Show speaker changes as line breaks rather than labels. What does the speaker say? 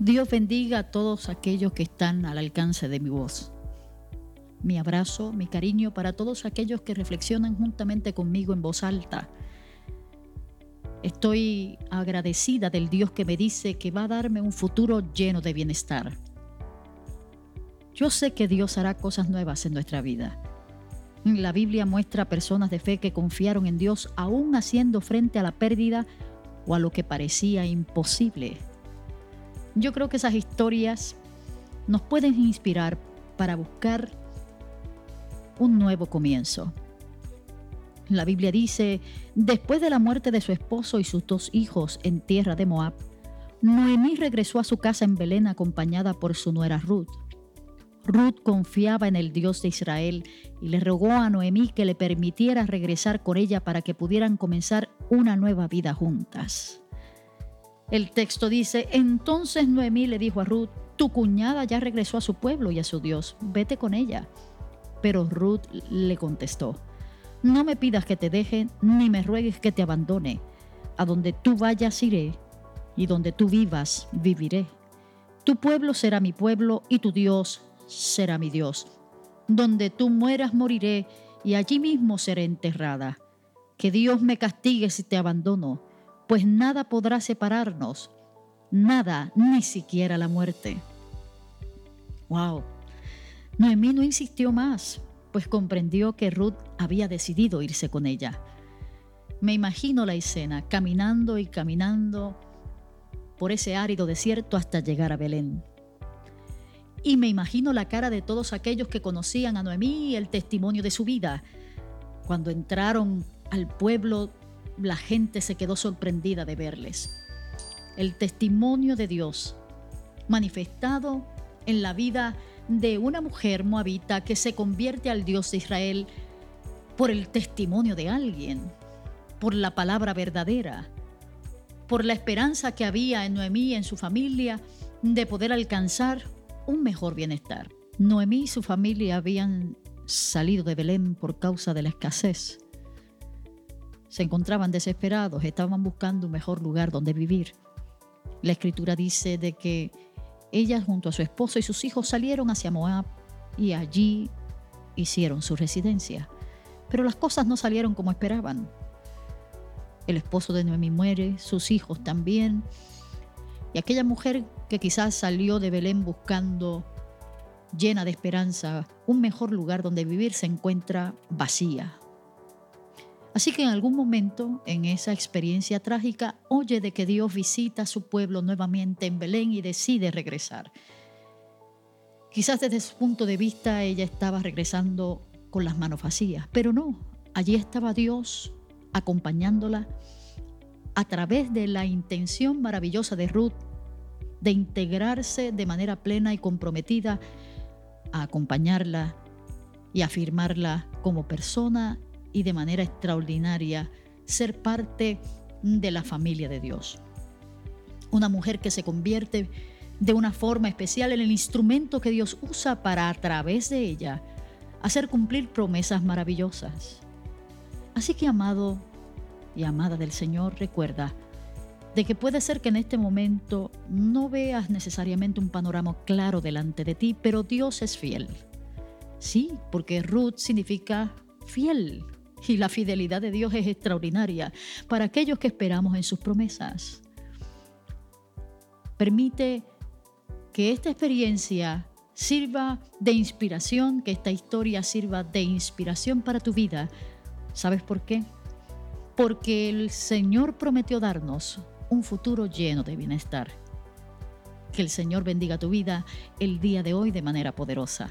Dios bendiga a todos aquellos que están al alcance de mi voz. Mi abrazo, mi cariño para todos aquellos que reflexionan juntamente conmigo en voz alta. Estoy agradecida del Dios que me dice que va a darme un futuro lleno de bienestar. Yo sé que Dios hará cosas nuevas en nuestra vida. La Biblia muestra personas de fe que confiaron en Dios aún haciendo frente a la pérdida o a lo que parecía imposible. Yo creo que esas historias nos pueden inspirar para buscar un nuevo comienzo. La Biblia dice, después de la muerte de su esposo y sus dos hijos en tierra de Moab, Noemí regresó a su casa en Belén acompañada por su nuera Ruth. Ruth confiaba en el Dios de Israel y le rogó a Noemí que le permitiera regresar con ella para que pudieran comenzar una nueva vida juntas. El texto dice, entonces Noemí le dijo a Ruth, tu cuñada ya regresó a su pueblo y a su Dios, vete con ella. Pero Ruth le contestó, no me pidas que te deje, ni me ruegues que te abandone. A donde tú vayas iré, y donde tú vivas viviré. Tu pueblo será mi pueblo, y tu Dios será mi Dios. Donde tú mueras moriré, y allí mismo seré enterrada. Que Dios me castigue si te abandono pues nada podrá separarnos, nada, ni siquiera la muerte. Wow. Noemí no insistió más, pues comprendió que Ruth había decidido irse con ella. Me imagino la escena, caminando y caminando por ese árido desierto hasta llegar a Belén. Y me imagino la cara de todos aquellos que conocían a Noemí y el testimonio de su vida. Cuando entraron al pueblo la gente se quedó sorprendida de verles. El testimonio de Dios manifestado en la vida de una mujer moabita que se convierte al Dios de Israel por el testimonio de alguien, por la palabra verdadera, por la esperanza que había en Noemí y en su familia de poder alcanzar un mejor bienestar. Noemí y su familia habían salido de Belén por causa de la escasez se encontraban desesperados, estaban buscando un mejor lugar donde vivir. La escritura dice de que ella junto a su esposo y sus hijos salieron hacia Moab y allí hicieron su residencia. Pero las cosas no salieron como esperaban. El esposo de Noemí muere, sus hijos también. Y aquella mujer que quizás salió de Belén buscando, llena de esperanza, un mejor lugar donde vivir, se encuentra vacía, Así que en algún momento, en esa experiencia trágica, oye de que Dios visita a su pueblo nuevamente en Belén y decide regresar. Quizás desde su punto de vista ella estaba regresando con las manos vacías, pero no, allí estaba Dios acompañándola a través de la intención maravillosa de Ruth de integrarse de manera plena y comprometida a acompañarla y afirmarla como persona y de manera extraordinaria ser parte de la familia de Dios. Una mujer que se convierte de una forma especial en el instrumento que Dios usa para a través de ella hacer cumplir promesas maravillosas. Así que amado y amada del Señor, recuerda de que puede ser que en este momento no veas necesariamente un panorama claro delante de ti, pero Dios es fiel. Sí, porque Ruth significa fiel, y la fidelidad de Dios es extraordinaria para aquellos que esperamos en sus promesas. Permite que esta experiencia sirva de inspiración, que esta historia sirva de inspiración para tu vida. ¿Sabes por qué? Porque el Señor prometió darnos un futuro lleno de bienestar. Que el Señor bendiga tu vida el día de hoy de manera poderosa.